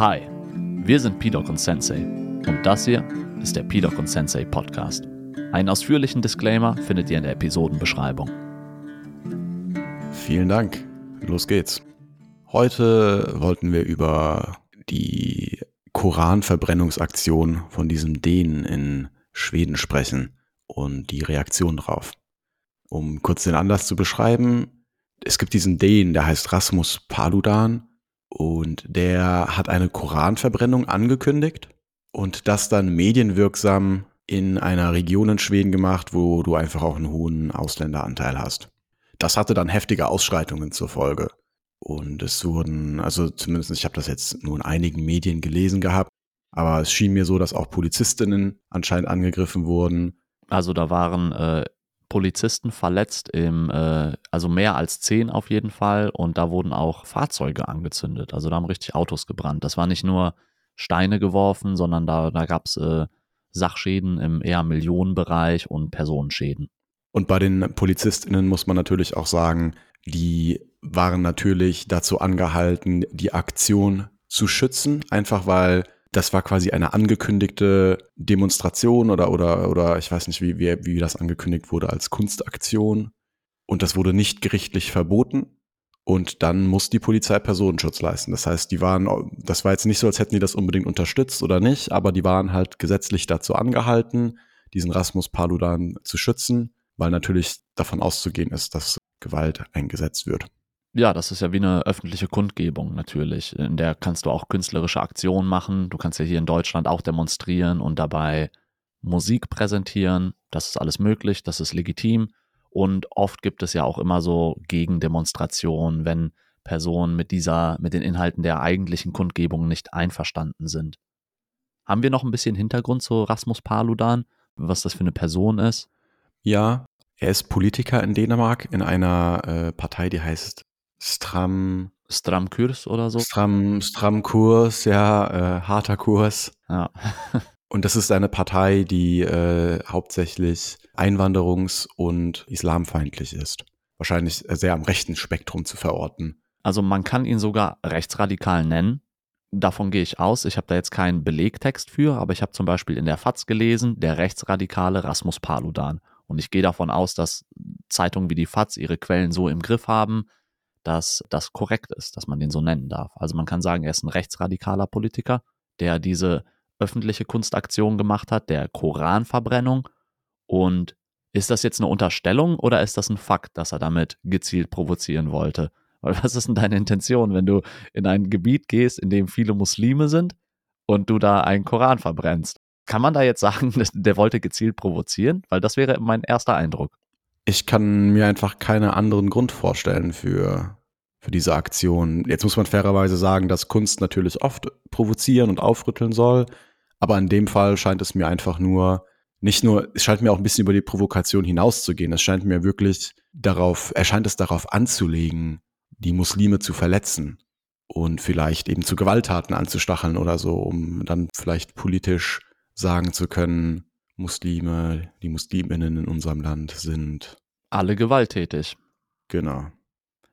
Hi, wir sind Pidok und Sensei und das hier ist der Pidok und Sensei Podcast. Einen ausführlichen Disclaimer findet ihr in der Episodenbeschreibung. Vielen Dank. Los geht's. Heute wollten wir über die Koranverbrennungsaktion von diesem Dänen in Schweden sprechen und die Reaktion drauf. Um kurz den Anlass zu beschreiben, es gibt diesen Dänen, der heißt Rasmus Paludan und der hat eine Koranverbrennung angekündigt und das dann medienwirksam in einer Region in Schweden gemacht, wo du einfach auch einen hohen Ausländeranteil hast. Das hatte dann heftige Ausschreitungen zur Folge. Und es wurden, also zumindest, ich habe das jetzt nur in einigen Medien gelesen gehabt, aber es schien mir so, dass auch Polizistinnen anscheinend angegriffen wurden. Also da waren äh, Polizisten verletzt, im, äh, also mehr als zehn auf jeden Fall. Und da wurden auch Fahrzeuge angezündet. Also da haben richtig Autos gebrannt. Das war nicht nur Steine geworfen, sondern da, da gab es äh, Sachschäden im eher Millionenbereich und Personenschäden. Und bei den Polizistinnen muss man natürlich auch sagen, die waren natürlich dazu angehalten, die Aktion zu schützen, einfach weil das war quasi eine angekündigte Demonstration oder, oder, oder ich weiß nicht, wie, wie, wie das angekündigt wurde als Kunstaktion. Und das wurde nicht gerichtlich verboten. Und dann muss die Polizei Personenschutz leisten. Das heißt, die waren, das war jetzt nicht so, als hätten die das unbedingt unterstützt oder nicht, aber die waren halt gesetzlich dazu angehalten, diesen Rasmus Paludan zu schützen, weil natürlich davon auszugehen ist, dass Gewalt eingesetzt wird. Ja, das ist ja wie eine öffentliche Kundgebung natürlich. In der kannst du auch künstlerische Aktionen machen. Du kannst ja hier in Deutschland auch demonstrieren und dabei Musik präsentieren. Das ist alles möglich, das ist legitim. Und oft gibt es ja auch immer so Gegendemonstrationen, wenn Personen mit dieser, mit den Inhalten der eigentlichen Kundgebung nicht einverstanden sind. Haben wir noch ein bisschen Hintergrund zu Rasmus Paludan, was das für eine Person ist? Ja, er ist Politiker in Dänemark in einer äh, Partei, die heißt Stram. Stram Kurs oder so? Stram, Stram Kurs, ja, äh, harter Kurs. Ja. Und das ist eine Partei, die äh, hauptsächlich einwanderungs- und islamfeindlich ist. Wahrscheinlich sehr am rechten Spektrum zu verorten. Also man kann ihn sogar rechtsradikal nennen. Davon gehe ich aus. Ich habe da jetzt keinen Belegtext für, aber ich habe zum Beispiel in der FAZ gelesen, der rechtsradikale Rasmus Paludan. Und ich gehe davon aus, dass Zeitungen wie die FAZ ihre Quellen so im Griff haben, dass das korrekt ist, dass man den so nennen darf. Also man kann sagen, er ist ein rechtsradikaler Politiker, der diese öffentliche Kunstaktion gemacht hat, der Koranverbrennung. Und ist das jetzt eine Unterstellung oder ist das ein Fakt, dass er damit gezielt provozieren wollte? Weil was ist denn deine Intention, wenn du in ein Gebiet gehst, in dem viele Muslime sind und du da einen Koran verbrennst? Kann man da jetzt sagen, der wollte gezielt provozieren? Weil das wäre mein erster Eindruck. Ich kann mir einfach keinen anderen Grund vorstellen für, für diese Aktion. Jetzt muss man fairerweise sagen, dass Kunst natürlich oft provozieren und aufrütteln soll. Aber in dem Fall scheint es mir einfach nur, nicht nur, es scheint mir auch ein bisschen über die Provokation hinauszugehen. Es scheint mir wirklich darauf, er scheint es darauf anzulegen, die Muslime zu verletzen und vielleicht eben zu Gewalttaten anzustacheln oder so, um dann vielleicht politisch sagen zu können, Muslime, die Musliminnen in unserem Land sind alle gewalttätig. Genau.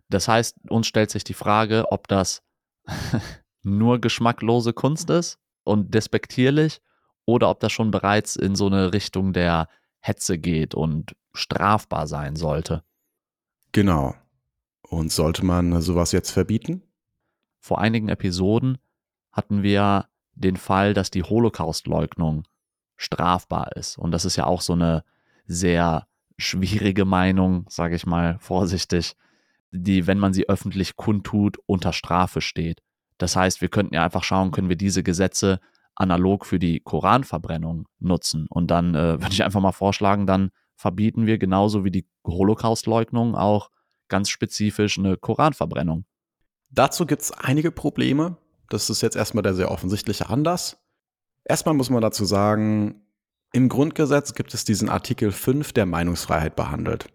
Das heißt, uns stellt sich die Frage, ob das nur geschmacklose Kunst ist und despektierlich oder ob das schon bereits in so eine Richtung der Hetze geht und strafbar sein sollte. Genau. Und sollte man sowas jetzt verbieten? Vor einigen Episoden hatten wir den Fall, dass die Holocaust-Leugnung strafbar ist. Und das ist ja auch so eine sehr schwierige Meinung, sage ich mal vorsichtig, die, wenn man sie öffentlich kundtut, unter Strafe steht. Das heißt, wir könnten ja einfach schauen, können wir diese Gesetze analog für die Koranverbrennung nutzen. Und dann äh, würde ich einfach mal vorschlagen, dann verbieten wir genauso wie die Holocaust-Leugnung auch ganz spezifisch eine Koranverbrennung. Dazu gibt es einige Probleme. Das ist jetzt erstmal der sehr offensichtliche Anlass. Erstmal muss man dazu sagen, im Grundgesetz gibt es diesen Artikel 5, der Meinungsfreiheit behandelt.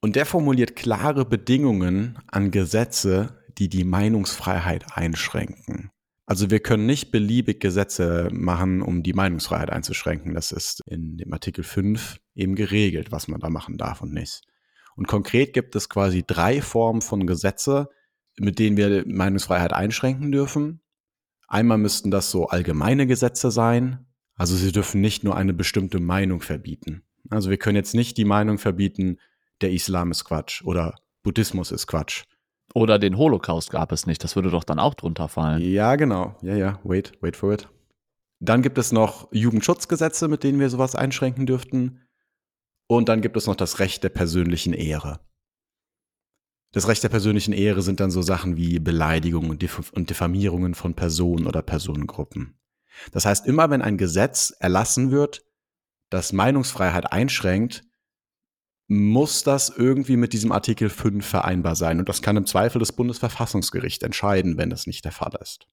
Und der formuliert klare Bedingungen an Gesetze, die die Meinungsfreiheit einschränken. Also wir können nicht beliebig Gesetze machen, um die Meinungsfreiheit einzuschränken. Das ist in dem Artikel 5 eben geregelt, was man da machen darf und nicht. Und konkret gibt es quasi drei Formen von Gesetze, mit denen wir Meinungsfreiheit einschränken dürfen. Einmal müssten das so allgemeine Gesetze sein, also sie dürfen nicht nur eine bestimmte Meinung verbieten. Also wir können jetzt nicht die Meinung verbieten, der Islam ist Quatsch oder Buddhismus ist Quatsch. Oder den Holocaust gab es nicht, das würde doch dann auch drunter fallen. Ja, genau. Ja, ja, wait, wait for it. Dann gibt es noch Jugendschutzgesetze, mit denen wir sowas einschränken dürften. Und dann gibt es noch das Recht der persönlichen Ehre. Das Recht der persönlichen Ehre sind dann so Sachen wie Beleidigungen und, Dif und Diffamierungen von Personen oder Personengruppen. Das heißt, immer wenn ein Gesetz erlassen wird, das Meinungsfreiheit einschränkt, muss das irgendwie mit diesem Artikel 5 vereinbar sein. Und das kann im Zweifel das Bundesverfassungsgericht entscheiden, wenn das nicht der Fall ist.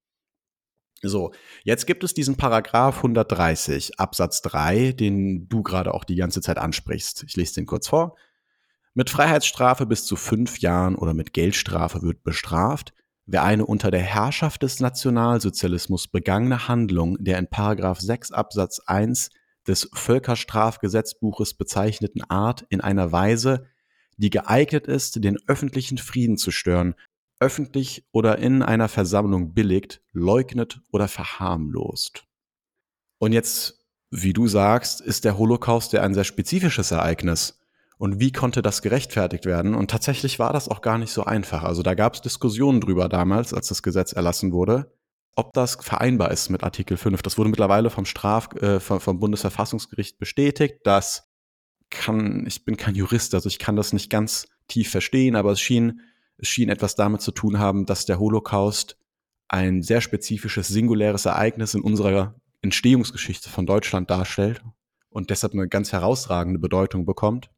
So, jetzt gibt es diesen Paragraph 130 Absatz 3, den du gerade auch die ganze Zeit ansprichst. Ich lese den kurz vor. Mit Freiheitsstrafe bis zu fünf Jahren oder mit Geldstrafe wird bestraft, wer eine unter der Herrschaft des Nationalsozialismus begangene Handlung der in Paragraph 6 Absatz 1 des Völkerstrafgesetzbuches bezeichneten Art in einer Weise, die geeignet ist, den öffentlichen Frieden zu stören, öffentlich oder in einer Versammlung billigt, leugnet oder verharmlost. Und jetzt, wie du sagst, ist der Holocaust ja ein sehr spezifisches Ereignis. Und wie konnte das gerechtfertigt werden? Und tatsächlich war das auch gar nicht so einfach. Also da gab es Diskussionen drüber damals, als das Gesetz erlassen wurde, ob das vereinbar ist mit Artikel 5. Das wurde mittlerweile vom Straf, äh, vom, vom Bundesverfassungsgericht bestätigt. Das kann, ich bin kein Jurist, also ich kann das nicht ganz tief verstehen, aber es schien, es schien etwas damit zu tun haben, dass der Holocaust ein sehr spezifisches, singuläres Ereignis in unserer Entstehungsgeschichte von Deutschland darstellt und deshalb eine ganz herausragende Bedeutung bekommt.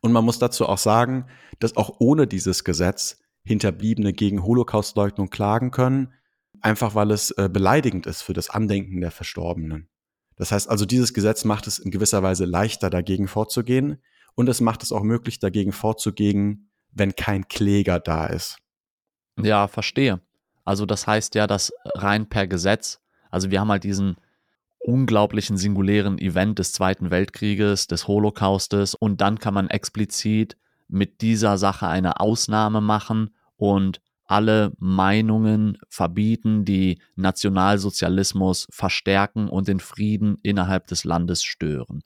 Und man muss dazu auch sagen, dass auch ohne dieses Gesetz Hinterbliebene gegen Holocaustleugnung klagen können, einfach weil es äh, beleidigend ist für das Andenken der Verstorbenen. Das heißt also, dieses Gesetz macht es in gewisser Weise leichter, dagegen vorzugehen und es macht es auch möglich, dagegen vorzugehen, wenn kein Kläger da ist. Ja, verstehe. Also das heißt ja, dass rein per Gesetz, also wir haben halt diesen unglaublichen singulären Event des Zweiten Weltkrieges, des Holocaustes und dann kann man explizit mit dieser Sache eine Ausnahme machen und alle Meinungen verbieten, die Nationalsozialismus verstärken und den Frieden innerhalb des Landes stören.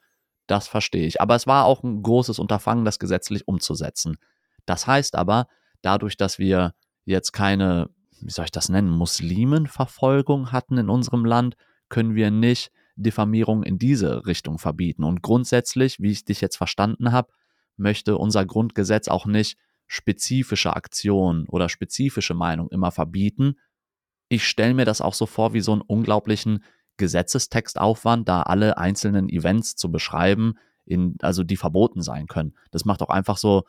Das verstehe ich. Aber es war auch ein großes Unterfangen, das gesetzlich umzusetzen. Das heißt aber, dadurch, dass wir jetzt keine, wie soll ich das nennen, Muslimenverfolgung hatten in unserem Land, können wir nicht Diffamierung in diese Richtung verbieten. Und grundsätzlich, wie ich dich jetzt verstanden habe, möchte unser Grundgesetz auch nicht spezifische Aktionen oder spezifische Meinung immer verbieten. Ich stelle mir das auch so vor wie so einen unglaublichen Gesetzestextaufwand, da alle einzelnen Events zu beschreiben, in, also die verboten sein können. Das macht auch einfach so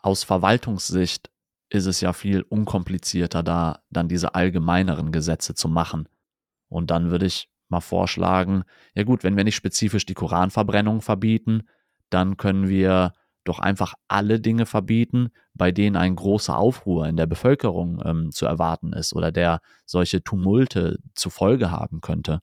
aus Verwaltungssicht ist es ja viel unkomplizierter, da dann diese allgemeineren Gesetze zu machen. Und dann würde ich mal vorschlagen, ja gut, wenn wir nicht spezifisch die Koranverbrennung verbieten, dann können wir doch einfach alle Dinge verbieten, bei denen ein großer Aufruhr in der Bevölkerung ähm, zu erwarten ist oder der solche Tumulte zur Folge haben könnte.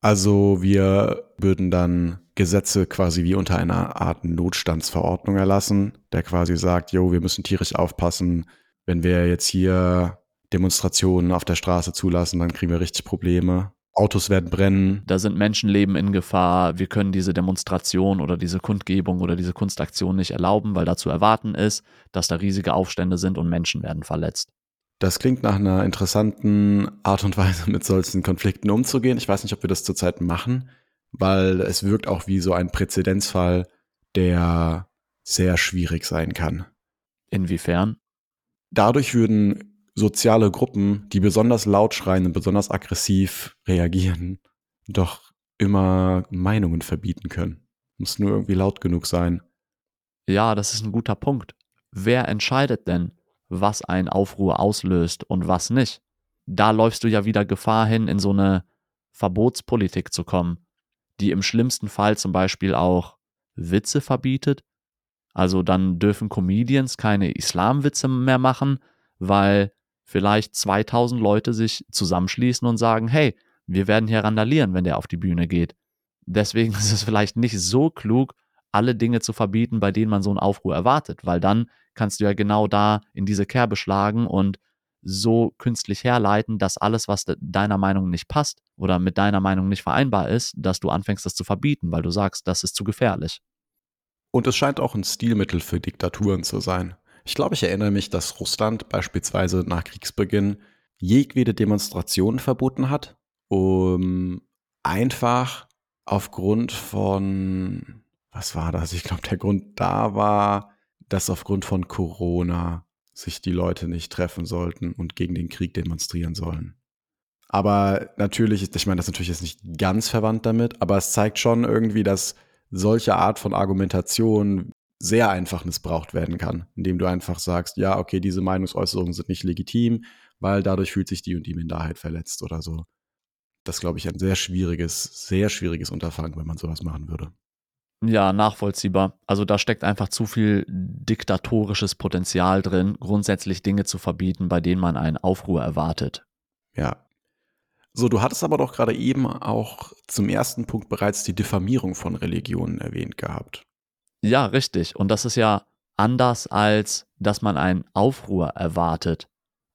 Also wir würden dann Gesetze quasi wie unter einer Art Notstandsverordnung erlassen, der quasi sagt, jo, wir müssen tierisch aufpassen, wenn wir jetzt hier Demonstrationen auf der Straße zulassen, dann kriegen wir richtig Probleme. Autos werden brennen. Da sind Menschenleben in Gefahr. Wir können diese Demonstration oder diese Kundgebung oder diese Kunstaktion nicht erlauben, weil dazu erwarten ist, dass da riesige Aufstände sind und Menschen werden verletzt. Das klingt nach einer interessanten Art und Weise, mit solchen Konflikten umzugehen. Ich weiß nicht, ob wir das zurzeit machen, weil es wirkt auch wie so ein Präzedenzfall, der sehr schwierig sein kann. Inwiefern? Dadurch würden soziale Gruppen, die besonders laut schreien und besonders aggressiv reagieren, doch immer Meinungen verbieten können. Muss nur irgendwie laut genug sein. Ja, das ist ein guter Punkt. Wer entscheidet denn, was ein Aufruhr auslöst und was nicht? Da läufst du ja wieder Gefahr hin, in so eine Verbotspolitik zu kommen, die im schlimmsten Fall zum Beispiel auch Witze verbietet. Also dann dürfen Comedians keine Islamwitze mehr machen, weil vielleicht 2000 Leute sich zusammenschließen und sagen, hey, wir werden hier randalieren, wenn der auf die Bühne geht. Deswegen ist es vielleicht nicht so klug, alle Dinge zu verbieten, bei denen man so einen Aufruhr erwartet, weil dann kannst du ja genau da in diese Kerbe schlagen und so künstlich herleiten, dass alles, was deiner Meinung nicht passt oder mit deiner Meinung nicht vereinbar ist, dass du anfängst, das zu verbieten, weil du sagst, das ist zu gefährlich. Und es scheint auch ein Stilmittel für Diktaturen zu sein. Ich glaube, ich erinnere mich, dass Russland beispielsweise nach Kriegsbeginn jegwede Demonstration verboten hat, um einfach aufgrund von, was war das? Ich glaube, der Grund da war, dass aufgrund von Corona sich die Leute nicht treffen sollten und gegen den Krieg demonstrieren sollen. Aber natürlich, ich meine, das natürlich jetzt nicht ganz verwandt damit, aber es zeigt schon irgendwie, dass solche Art von Argumentation sehr einfach missbraucht werden kann, indem du einfach sagst, ja, okay, diese Meinungsäußerungen sind nicht legitim, weil dadurch fühlt sich die und die Minderheit verletzt oder so. Das glaube ich ein sehr schwieriges, sehr schwieriges Unterfangen, wenn man sowas machen würde. Ja, nachvollziehbar. Also da steckt einfach zu viel diktatorisches Potenzial drin, grundsätzlich Dinge zu verbieten, bei denen man einen Aufruhr erwartet. Ja. So, du hattest aber doch gerade eben auch zum ersten Punkt bereits die Diffamierung von Religionen erwähnt gehabt. Ja, richtig. Und das ist ja anders als, dass man einen Aufruhr erwartet.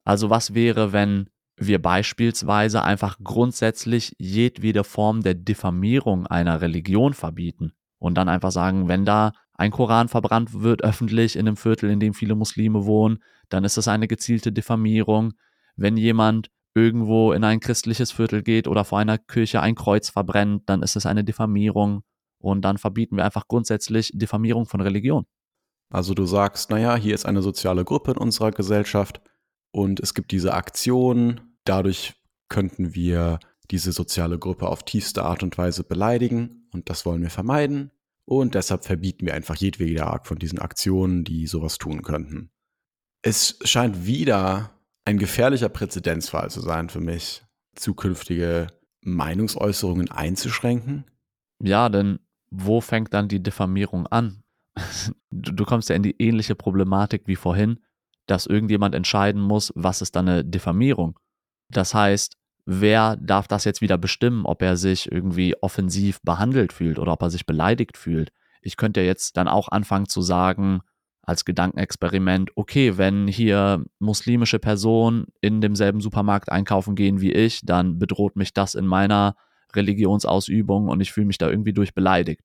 Also was wäre, wenn wir beispielsweise einfach grundsätzlich jedwede Form der Diffamierung einer Religion verbieten? Und dann einfach sagen, wenn da ein Koran verbrannt wird öffentlich in einem Viertel, in dem viele Muslime wohnen, dann ist das eine gezielte Diffamierung. Wenn jemand irgendwo in ein christliches Viertel geht oder vor einer Kirche ein Kreuz verbrennt, dann ist es eine Diffamierung. Und dann verbieten wir einfach grundsätzlich Diffamierung von Religion. Also du sagst, naja, hier ist eine soziale Gruppe in unserer Gesellschaft und es gibt diese Aktion, dadurch könnten wir diese soziale Gruppe auf tiefste Art und Weise beleidigen und das wollen wir vermeiden und deshalb verbieten wir einfach jedwede Art von diesen Aktionen, die sowas tun könnten. Es scheint wieder ein gefährlicher Präzedenzfall zu sein für mich, zukünftige Meinungsäußerungen einzuschränken. Ja, denn wo fängt dann die Diffamierung an? Du, du kommst ja in die ähnliche Problematik wie vorhin, dass irgendjemand entscheiden muss, was ist dann eine Diffamierung. Das heißt, wer darf das jetzt wieder bestimmen, ob er sich irgendwie offensiv behandelt fühlt oder ob er sich beleidigt fühlt. Ich könnte ja jetzt dann auch anfangen zu sagen, als Gedankenexperiment, okay, wenn hier muslimische Personen in demselben Supermarkt einkaufen gehen wie ich, dann bedroht mich das in meiner Religionsausübung und ich fühle mich da irgendwie durch beleidigt.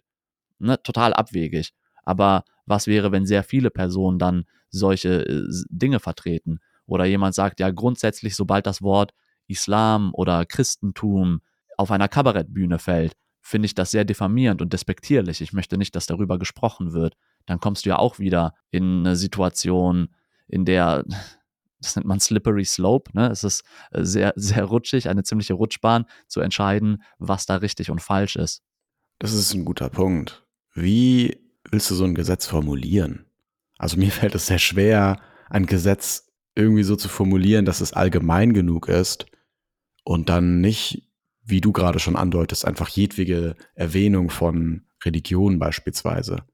Ne? Total abwegig. Aber was wäre, wenn sehr viele Personen dann solche äh, Dinge vertreten? Oder jemand sagt, ja, grundsätzlich, sobald das Wort Islam oder Christentum auf einer Kabarettbühne fällt, finde ich das sehr diffamierend und despektierlich. Ich möchte nicht, dass darüber gesprochen wird. Dann kommst du ja auch wieder in eine Situation, in der, das nennt man Slippery Slope, ne? Es ist äh, sehr, sehr rutschig, eine ziemliche Rutschbahn, zu entscheiden, was da richtig und falsch ist. Das ist ein guter Punkt. Wie willst du so ein Gesetz formulieren? Also mir fällt es sehr schwer, ein Gesetz irgendwie so zu formulieren, dass es allgemein genug ist und dann nicht, wie du gerade schon andeutest, einfach jedwige Erwähnung von Religion beispielsweise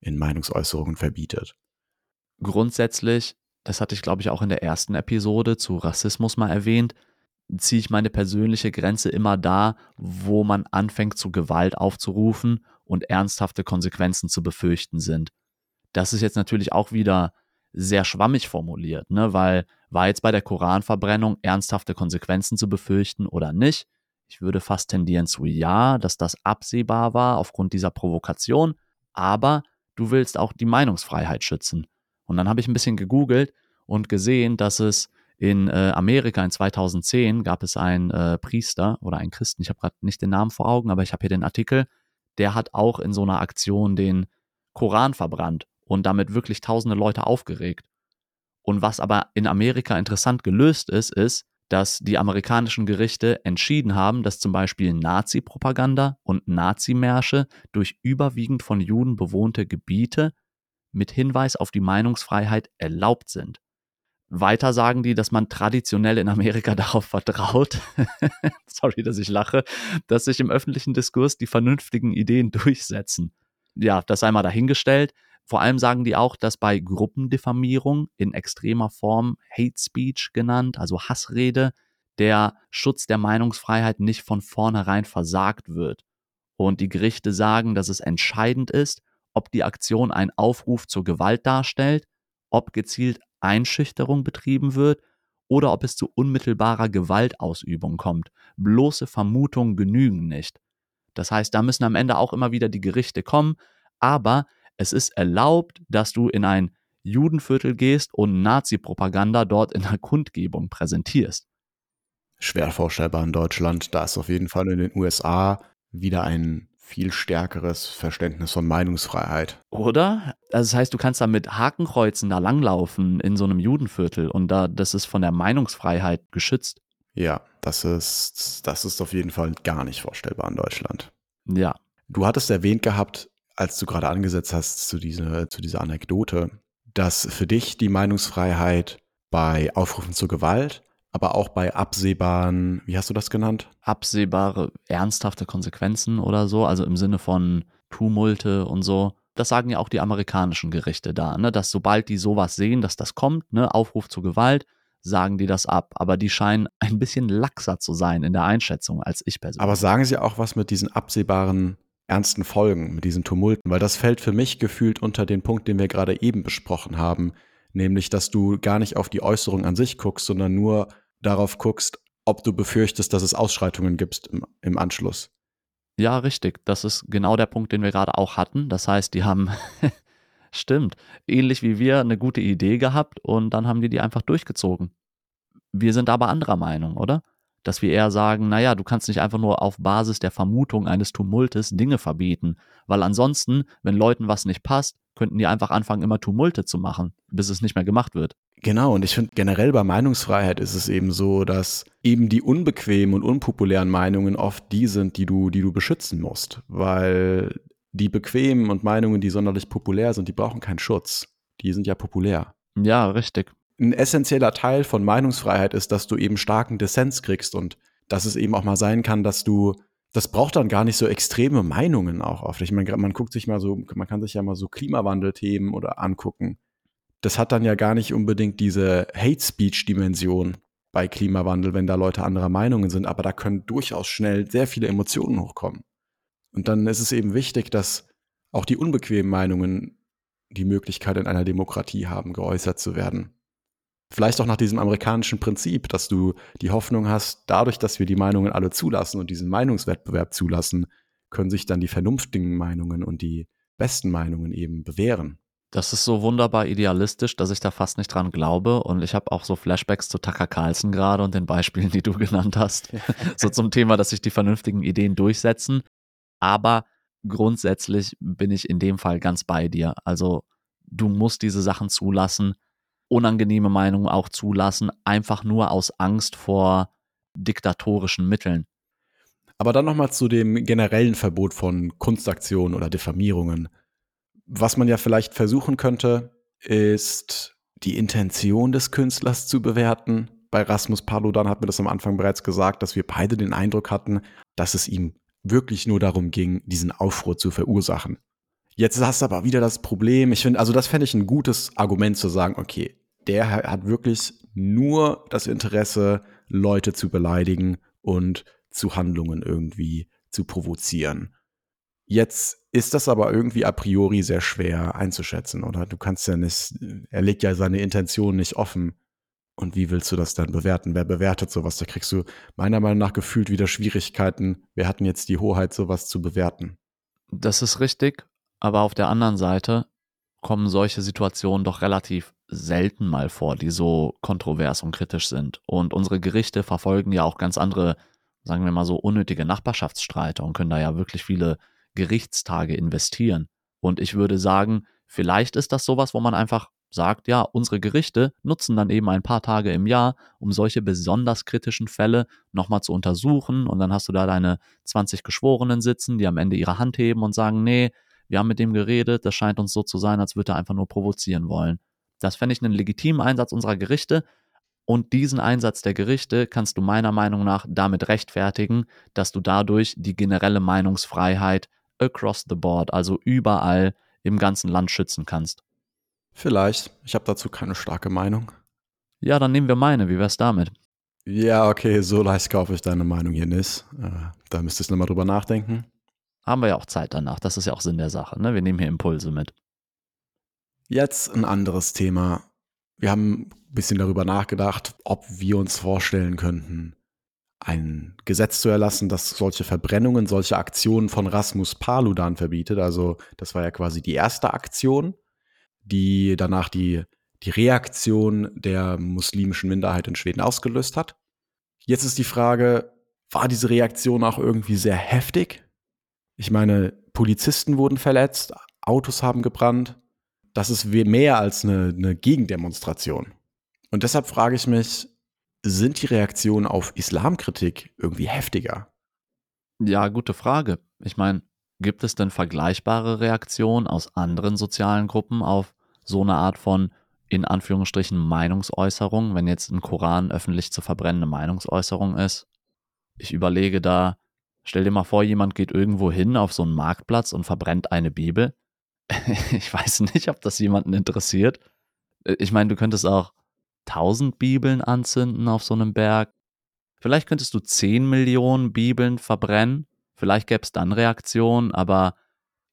in Meinungsäußerungen verbietet. Grundsätzlich, das hatte ich glaube ich auch in der ersten Episode zu Rassismus mal erwähnt, ziehe ich meine persönliche Grenze immer da, wo man anfängt zu Gewalt aufzurufen und ernsthafte Konsequenzen zu befürchten sind. Das ist jetzt natürlich auch wieder sehr schwammig formuliert, ne? weil war jetzt bei der Koranverbrennung ernsthafte Konsequenzen zu befürchten oder nicht? Ich würde fast tendieren zu ja, dass das absehbar war aufgrund dieser Provokation, aber du willst auch die Meinungsfreiheit schützen. Und dann habe ich ein bisschen gegoogelt und gesehen, dass es in äh, Amerika in 2010 gab es einen äh, Priester oder einen Christen, ich habe gerade nicht den Namen vor Augen, aber ich habe hier den Artikel, der hat auch in so einer Aktion den Koran verbrannt und damit wirklich tausende Leute aufgeregt. Und was aber in Amerika interessant gelöst ist, ist, dass die amerikanischen Gerichte entschieden haben, dass zum Beispiel Nazi-Propaganda und Nazimärsche durch überwiegend von Juden bewohnte Gebiete mit Hinweis auf die Meinungsfreiheit erlaubt sind. Weiter sagen die, dass man traditionell in Amerika darauf vertraut, sorry, dass ich lache, dass sich im öffentlichen Diskurs die vernünftigen Ideen durchsetzen. Ja, das sei mal dahingestellt. Vor allem sagen die auch, dass bei Gruppendiffamierung in extremer Form Hate Speech genannt, also Hassrede, der Schutz der Meinungsfreiheit nicht von vornherein versagt wird. Und die Gerichte sagen, dass es entscheidend ist, ob die Aktion einen Aufruf zur Gewalt darstellt, ob gezielt Einschüchterung betrieben wird oder ob es zu unmittelbarer Gewaltausübung kommt. Bloße Vermutungen genügen nicht. Das heißt, da müssen am Ende auch immer wieder die Gerichte kommen, aber es ist erlaubt, dass du in ein Judenviertel gehst und Nazi-Propaganda dort in der Kundgebung präsentierst. Schwer vorstellbar in Deutschland. Da ist auf jeden Fall in den USA wieder ein viel stärkeres Verständnis von Meinungsfreiheit. Oder? Also das heißt, du kannst da mit Hakenkreuzen da langlaufen in so einem Judenviertel und da das ist von der Meinungsfreiheit geschützt. Ja, das ist das ist auf jeden Fall gar nicht vorstellbar in Deutschland. Ja. Du hattest erwähnt gehabt, als du gerade angesetzt hast zu dieser zu dieser Anekdote, dass für dich die Meinungsfreiheit bei Aufrufen zur Gewalt aber auch bei absehbaren, wie hast du das genannt? Absehbare, ernsthafte Konsequenzen oder so, also im Sinne von Tumulte und so. Das sagen ja auch die amerikanischen Gerichte da, ne? dass sobald die sowas sehen, dass das kommt, ne? Aufruf zur Gewalt, sagen die das ab. Aber die scheinen ein bisschen laxer zu sein in der Einschätzung als ich persönlich. Aber sagen sie auch was mit diesen absehbaren ernsten Folgen, mit diesen Tumulten? Weil das fällt für mich gefühlt unter den Punkt, den wir gerade eben besprochen haben nämlich dass du gar nicht auf die Äußerung an sich guckst, sondern nur darauf guckst, ob du befürchtest, dass es Ausschreitungen gibt im, im Anschluss. Ja, richtig. Das ist genau der Punkt, den wir gerade auch hatten. Das heißt, die haben, stimmt, ähnlich wie wir eine gute Idee gehabt und dann haben die die einfach durchgezogen. Wir sind aber anderer Meinung, oder? dass wir eher sagen, naja, du kannst nicht einfach nur auf Basis der Vermutung eines Tumultes Dinge verbieten, weil ansonsten, wenn Leuten was nicht passt, könnten die einfach anfangen, immer Tumulte zu machen, bis es nicht mehr gemacht wird. Genau, und ich finde generell bei Meinungsfreiheit ist es eben so, dass eben die unbequemen und unpopulären Meinungen oft die sind, die du, die du beschützen musst, weil die bequemen und Meinungen, die sonderlich populär sind, die brauchen keinen Schutz. Die sind ja populär. Ja, richtig ein essentieller Teil von Meinungsfreiheit ist, dass du eben starken Dissens kriegst und dass es eben auch mal sein kann, dass du, das braucht dann gar nicht so extreme Meinungen auch oft. Ich meine, man guckt sich mal so, man kann sich ja mal so Klimawandelthemen oder angucken. Das hat dann ja gar nicht unbedingt diese Hate Speech Dimension bei Klimawandel, wenn da Leute anderer Meinungen sind, aber da können durchaus schnell sehr viele Emotionen hochkommen. Und dann ist es eben wichtig, dass auch die unbequemen Meinungen die Möglichkeit in einer Demokratie haben, geäußert zu werden. Vielleicht auch nach diesem amerikanischen Prinzip, dass du die Hoffnung hast, dadurch, dass wir die Meinungen alle zulassen und diesen Meinungswettbewerb zulassen, können sich dann die vernünftigen Meinungen und die besten Meinungen eben bewähren. Das ist so wunderbar idealistisch, dass ich da fast nicht dran glaube. Und ich habe auch so Flashbacks zu Tucker Carlson gerade und den Beispielen, die du genannt hast. so zum Thema, dass sich die vernünftigen Ideen durchsetzen. Aber grundsätzlich bin ich in dem Fall ganz bei dir. Also du musst diese Sachen zulassen unangenehme Meinungen auch zulassen, einfach nur aus Angst vor diktatorischen Mitteln. Aber dann nochmal zu dem generellen Verbot von Kunstaktionen oder Diffamierungen. Was man ja vielleicht versuchen könnte, ist die Intention des Künstlers zu bewerten. Bei Rasmus Paludan hat mir das am Anfang bereits gesagt, dass wir beide den Eindruck hatten, dass es ihm wirklich nur darum ging, diesen Aufruhr zu verursachen. Jetzt hast du aber wieder das Problem, ich finde, also das fände ich ein gutes Argument zu sagen, okay, der hat wirklich nur das Interesse, Leute zu beleidigen und zu Handlungen irgendwie zu provozieren. Jetzt ist das aber irgendwie a priori sehr schwer einzuschätzen, oder? Du kannst ja nicht, er legt ja seine Intention nicht offen. Und wie willst du das dann bewerten? Wer bewertet sowas? Da kriegst du meiner Meinung nach gefühlt wieder Schwierigkeiten. Wir hatten jetzt die Hoheit, sowas zu bewerten. Das ist richtig. Aber auf der anderen Seite kommen solche Situationen doch relativ selten mal vor, die so kontrovers und kritisch sind. Und unsere Gerichte verfolgen ja auch ganz andere, sagen wir mal so, unnötige Nachbarschaftsstreite und können da ja wirklich viele Gerichtstage investieren. Und ich würde sagen, vielleicht ist das sowas, wo man einfach sagt, ja, unsere Gerichte nutzen dann eben ein paar Tage im Jahr, um solche besonders kritischen Fälle nochmal zu untersuchen. Und dann hast du da deine 20 Geschworenen sitzen, die am Ende ihre Hand heben und sagen, nee, wir haben mit dem geredet, das scheint uns so zu sein, als würde er einfach nur provozieren wollen. Das fände ich einen legitimen Einsatz unserer Gerichte. Und diesen Einsatz der Gerichte kannst du meiner Meinung nach damit rechtfertigen, dass du dadurch die generelle Meinungsfreiheit across the board, also überall im ganzen Land schützen kannst. Vielleicht. Ich habe dazu keine starke Meinung. Ja, dann nehmen wir meine. Wie wär's damit? Ja, okay, so leicht kaufe ich deine Meinung hier nicht. Äh, da müsstest du nochmal drüber nachdenken. Haben wir ja auch Zeit danach. Das ist ja auch Sinn der Sache. Ne? Wir nehmen hier Impulse mit. Jetzt ein anderes Thema. Wir haben ein bisschen darüber nachgedacht, ob wir uns vorstellen könnten, ein Gesetz zu erlassen, das solche Verbrennungen, solche Aktionen von Rasmus Paludan verbietet. Also das war ja quasi die erste Aktion, die danach die, die Reaktion der muslimischen Minderheit in Schweden ausgelöst hat. Jetzt ist die Frage, war diese Reaktion auch irgendwie sehr heftig? Ich meine, Polizisten wurden verletzt, Autos haben gebrannt. Das ist mehr als eine, eine Gegendemonstration. Und deshalb frage ich mich, sind die Reaktionen auf Islamkritik irgendwie heftiger? Ja, gute Frage. Ich meine, gibt es denn vergleichbare Reaktionen aus anderen sozialen Gruppen auf so eine Art von in Anführungsstrichen Meinungsäußerung, wenn jetzt ein Koran öffentlich zu verbrennende Meinungsäußerung ist? Ich überlege da, stell dir mal vor, jemand geht irgendwo hin auf so einen Marktplatz und verbrennt eine Bibel. ich weiß nicht, ob das jemanden interessiert. Ich meine, du könntest auch 1000 Bibeln anzünden auf so einem Berg. Vielleicht könntest du 10 Millionen Bibeln verbrennen. Vielleicht gäbe es dann Reaktionen, aber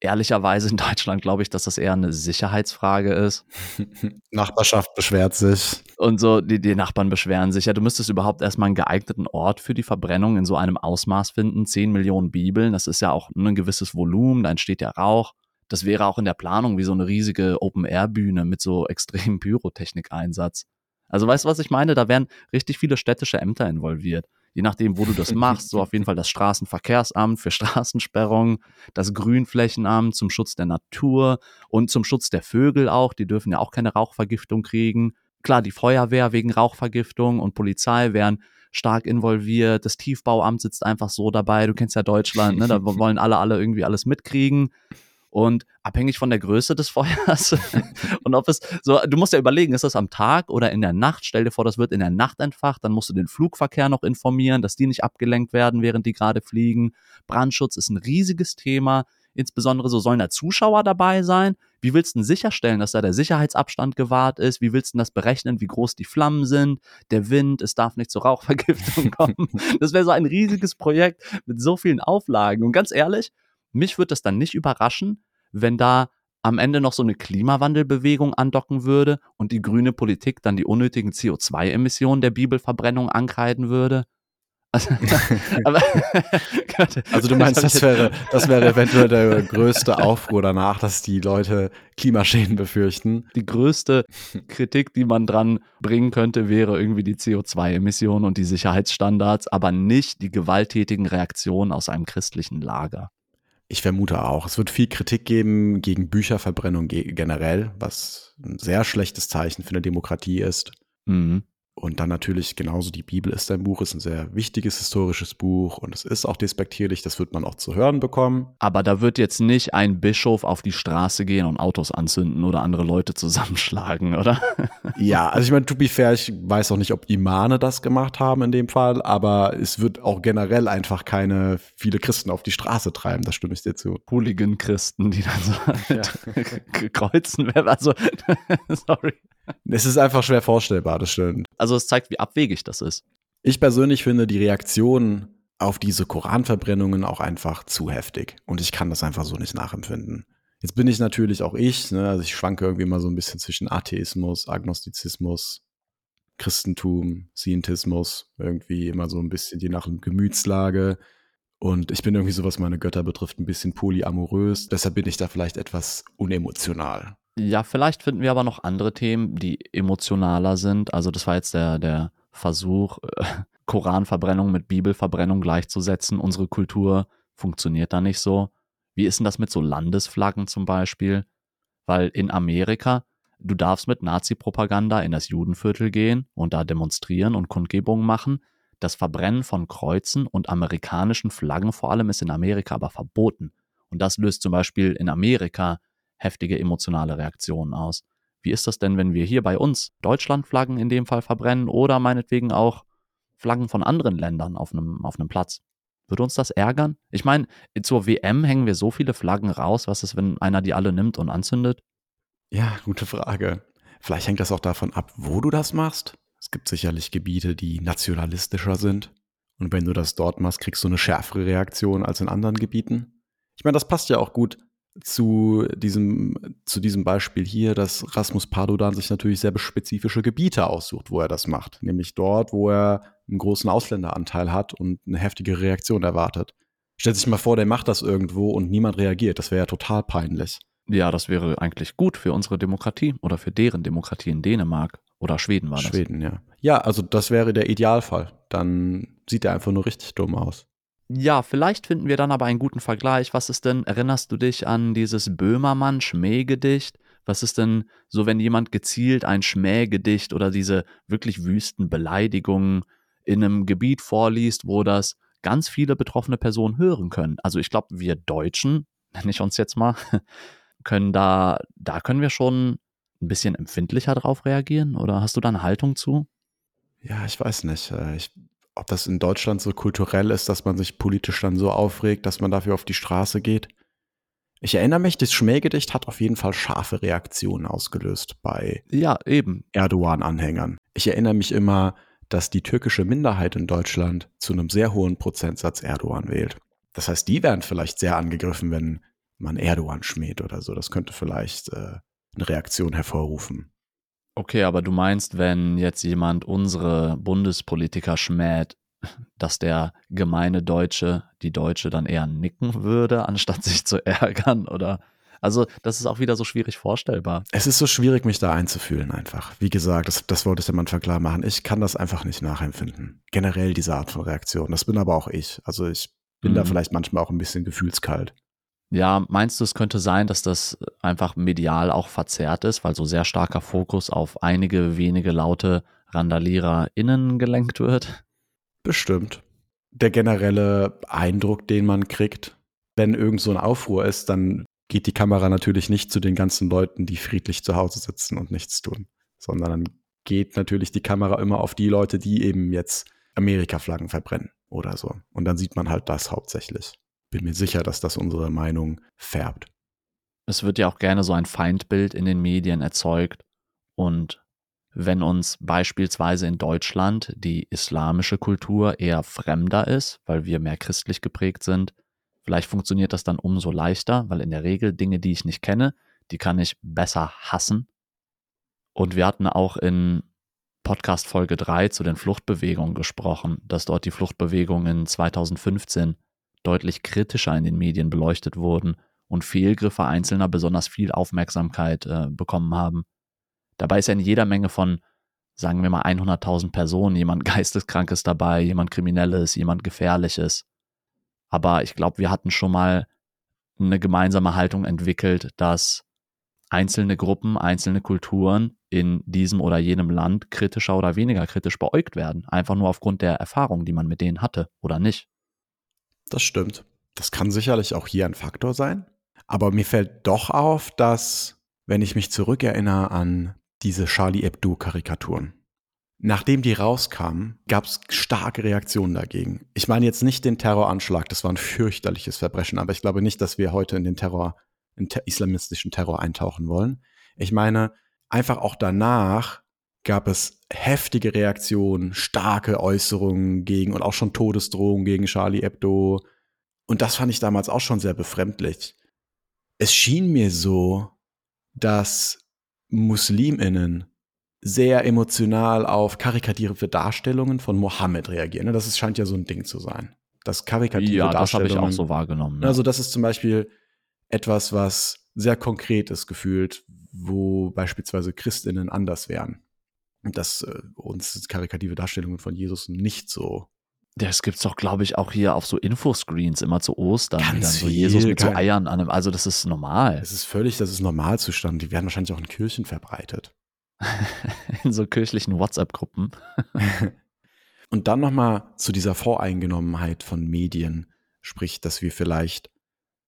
ehrlicherweise in Deutschland glaube ich, dass das eher eine Sicherheitsfrage ist. Nachbarschaft beschwert sich. Und so, die, die Nachbarn beschweren sich. Ja, du müsstest überhaupt erstmal einen geeigneten Ort für die Verbrennung in so einem Ausmaß finden. 10 Millionen Bibeln, das ist ja auch ein gewisses Volumen, da entsteht ja Rauch. Das wäre auch in der Planung wie so eine riesige Open-Air-Bühne mit so extremem Pyrotechnik-Einsatz. Also weißt du, was ich meine? Da wären richtig viele städtische Ämter involviert. Je nachdem, wo du das machst, so auf jeden Fall das Straßenverkehrsamt für Straßensperrung, das Grünflächenamt zum Schutz der Natur und zum Schutz der Vögel auch. Die dürfen ja auch keine Rauchvergiftung kriegen. Klar, die Feuerwehr wegen Rauchvergiftung und Polizei wären stark involviert. Das Tiefbauamt sitzt einfach so dabei. Du kennst ja Deutschland, ne? da wollen alle, alle irgendwie alles mitkriegen. Und abhängig von der Größe des Feuers und ob es so, du musst ja überlegen, ist das am Tag oder in der Nacht? Stell dir vor, das wird in der Nacht entfacht, dann musst du den Flugverkehr noch informieren, dass die nicht abgelenkt werden, während die gerade fliegen. Brandschutz ist ein riesiges Thema. Insbesondere so sollen da Zuschauer dabei sein. Wie willst du denn sicherstellen, dass da der Sicherheitsabstand gewahrt ist? Wie willst du denn das berechnen, wie groß die Flammen sind? Der Wind, es darf nicht zur Rauchvergiftung kommen. Das wäre so ein riesiges Projekt mit so vielen Auflagen. Und ganz ehrlich, mich würde das dann nicht überraschen, wenn da am Ende noch so eine Klimawandelbewegung andocken würde und die grüne Politik dann die unnötigen CO2-Emissionen der Bibelverbrennung ankreiden würde. Also, aber, also du meinst, das wäre, das wäre eventuell der größte Aufruhr danach, dass die Leute Klimaschäden befürchten. Die größte Kritik, die man dran bringen könnte, wäre irgendwie die CO2-Emissionen und die Sicherheitsstandards, aber nicht die gewalttätigen Reaktionen aus einem christlichen Lager. Ich vermute auch. Es wird viel Kritik geben gegen Bücherverbrennung generell, was ein sehr schlechtes Zeichen für eine Demokratie ist. Mhm. Und dann natürlich genauso die Bibel ist ein Buch, ist ein sehr wichtiges historisches Buch und es ist auch despektierlich, das wird man auch zu hören bekommen. Aber da wird jetzt nicht ein Bischof auf die Straße gehen und Autos anzünden oder andere Leute zusammenschlagen, oder? Ja, also ich meine, to be fair, ich weiß auch nicht, ob Imane das gemacht haben in dem Fall, aber es wird auch generell einfach keine viele Christen auf die Straße treiben, das stimme ich dir zu. Hooligan-Christen, die dann so ja. kreuzen, also sorry. Es ist einfach schwer vorstellbar, das stimmt. Also es zeigt, wie abwegig das ist. Ich persönlich finde die Reaktion auf diese Koranverbrennungen auch einfach zu heftig. Und ich kann das einfach so nicht nachempfinden. Jetzt bin ich natürlich auch ich, ne? also ich schwanke irgendwie immer so ein bisschen zwischen Atheismus, Agnostizismus, Christentum, Scientismus, irgendwie immer so ein bisschen je nach Gemütslage. Und ich bin irgendwie so, was meine Götter betrifft, ein bisschen polyamorös. Deshalb bin ich da vielleicht etwas unemotional. Ja, vielleicht finden wir aber noch andere Themen, die emotionaler sind. Also das war jetzt der, der Versuch, äh, Koranverbrennung mit Bibelverbrennung gleichzusetzen. Unsere Kultur funktioniert da nicht so. Wie ist denn das mit so Landesflaggen zum Beispiel? Weil in Amerika, du darfst mit Nazi-Propaganda in das Judenviertel gehen und da demonstrieren und Kundgebungen machen. Das Verbrennen von Kreuzen und amerikanischen Flaggen vor allem ist in Amerika aber verboten. Und das löst zum Beispiel in Amerika heftige emotionale Reaktionen aus. Wie ist das denn, wenn wir hier bei uns Deutschlandflaggen in dem Fall verbrennen oder meinetwegen auch Flaggen von anderen Ländern auf einem, auf einem Platz? Würde uns das ärgern? Ich meine, zur WM hängen wir so viele Flaggen raus. Was ist, wenn einer die alle nimmt und anzündet? Ja, gute Frage. Vielleicht hängt das auch davon ab, wo du das machst. Es gibt sicherlich Gebiete, die nationalistischer sind. Und wenn du das dort machst, kriegst du eine schärfere Reaktion als in anderen Gebieten. Ich meine, das passt ja auch gut zu diesem, zu diesem Beispiel hier, dass Rasmus Paludan sich natürlich sehr spezifische Gebiete aussucht, wo er das macht. Nämlich dort, wo er einen großen Ausländeranteil hat und eine heftige Reaktion erwartet. Stellt sich mal vor, der macht das irgendwo und niemand reagiert. Das wäre ja total peinlich. Ja, das wäre eigentlich gut für unsere Demokratie oder für deren Demokratie in Dänemark oder Schweden war das. Schweden, ja. Ja, also das wäre der Idealfall. Dann sieht er einfach nur richtig dumm aus. Ja, vielleicht finden wir dann aber einen guten Vergleich. Was ist denn, erinnerst du dich an dieses Böhmermann-Schmähgedicht? Was ist denn so, wenn jemand gezielt ein Schmähgedicht oder diese wirklich wüsten Beleidigungen in einem Gebiet vorliest, wo das ganz viele betroffene Personen hören können? Also ich glaube, wir Deutschen, nenne ich uns jetzt mal, können da, da können wir schon ein bisschen empfindlicher drauf reagieren? Oder hast du da eine Haltung zu? Ja, ich weiß nicht. Äh, ich ob das in Deutschland so kulturell ist, dass man sich politisch dann so aufregt, dass man dafür auf die Straße geht. Ich erinnere mich, das Schmähgedicht hat auf jeden Fall scharfe Reaktionen ausgelöst bei ja, eben. Erdogan-Anhängern. Ich erinnere mich immer, dass die türkische Minderheit in Deutschland zu einem sehr hohen Prozentsatz Erdogan wählt. Das heißt, die werden vielleicht sehr angegriffen, wenn man Erdogan schmäht oder so. Das könnte vielleicht äh, eine Reaktion hervorrufen. Okay, aber du meinst, wenn jetzt jemand unsere Bundespolitiker schmäht, dass der gemeine Deutsche, die Deutsche dann eher nicken würde, anstatt sich zu ärgern? Oder also, das ist auch wieder so schwierig vorstellbar. Es ist so schwierig, mich da einzufühlen, einfach. Wie gesagt, das, das wollte ich am Anfang klar machen. Ich kann das einfach nicht nachempfinden. Generell diese Art von Reaktion. Das bin aber auch ich. Also, ich bin mhm. da vielleicht manchmal auch ein bisschen gefühlskalt. Ja, meinst du, es könnte sein, dass das einfach medial auch verzerrt ist, weil so sehr starker Fokus auf einige wenige laute RandaliererInnen gelenkt wird? Bestimmt. Der generelle Eindruck, den man kriegt, wenn irgend so ein Aufruhr ist, dann geht die Kamera natürlich nicht zu den ganzen Leuten, die friedlich zu Hause sitzen und nichts tun, sondern dann geht natürlich die Kamera immer auf die Leute, die eben jetzt Amerika-Flaggen verbrennen oder so. Und dann sieht man halt das hauptsächlich bin mir sicher, dass das unsere Meinung färbt. Es wird ja auch gerne so ein Feindbild in den Medien erzeugt. Und wenn uns beispielsweise in Deutschland die islamische Kultur eher fremder ist, weil wir mehr christlich geprägt sind, vielleicht funktioniert das dann umso leichter, weil in der Regel Dinge, die ich nicht kenne, die kann ich besser hassen. Und wir hatten auch in Podcast Folge 3 zu den Fluchtbewegungen gesprochen, dass dort die Fluchtbewegungen in 2015 deutlich kritischer in den Medien beleuchtet wurden und Fehlgriffe Einzelner besonders viel Aufmerksamkeit äh, bekommen haben. Dabei ist ja in jeder Menge von, sagen wir mal, 100.000 Personen jemand Geisteskrankes dabei, jemand Kriminelles, jemand Gefährliches. Aber ich glaube, wir hatten schon mal eine gemeinsame Haltung entwickelt, dass einzelne Gruppen, einzelne Kulturen in diesem oder jenem Land kritischer oder weniger kritisch beäugt werden. Einfach nur aufgrund der Erfahrung, die man mit denen hatte oder nicht. Das stimmt. Das kann sicherlich auch hier ein Faktor sein. Aber mir fällt doch auf, dass, wenn ich mich zurückerinnere an diese Charlie Hebdo-Karikaturen, nachdem die rauskamen, gab es starke Reaktionen dagegen. Ich meine jetzt nicht den Terroranschlag, das war ein fürchterliches Verbrechen, aber ich glaube nicht, dass wir heute in den Terror, in ter islamistischen Terror eintauchen wollen. Ich meine, einfach auch danach gab es heftige Reaktionen, starke Äußerungen gegen und auch schon Todesdrohungen gegen Charlie Hebdo. Und das fand ich damals auch schon sehr befremdlich. Es schien mir so, dass Musliminnen sehr emotional auf karikative Darstellungen von Mohammed reagieren. Das scheint ja so ein Ding zu sein. Das karikative ja, das habe ich auch so wahrgenommen. Ne? Also das ist zum Beispiel etwas, was sehr konkret ist gefühlt, wo beispielsweise Christinnen anders wären dass äh, uns karikative Darstellungen von Jesus nicht so. Das gibt's doch, glaube ich, auch hier auf so Infoscreens immer zu Ostern, Ganz dann so Jesus mit so Eiern an einem. Also das ist normal. Es ist völlig, das ist Normalzustand. Die werden wahrscheinlich auch in Kirchen verbreitet. in so kirchlichen WhatsApp-Gruppen. Und dann nochmal zu dieser Voreingenommenheit von Medien, sprich, dass wir vielleicht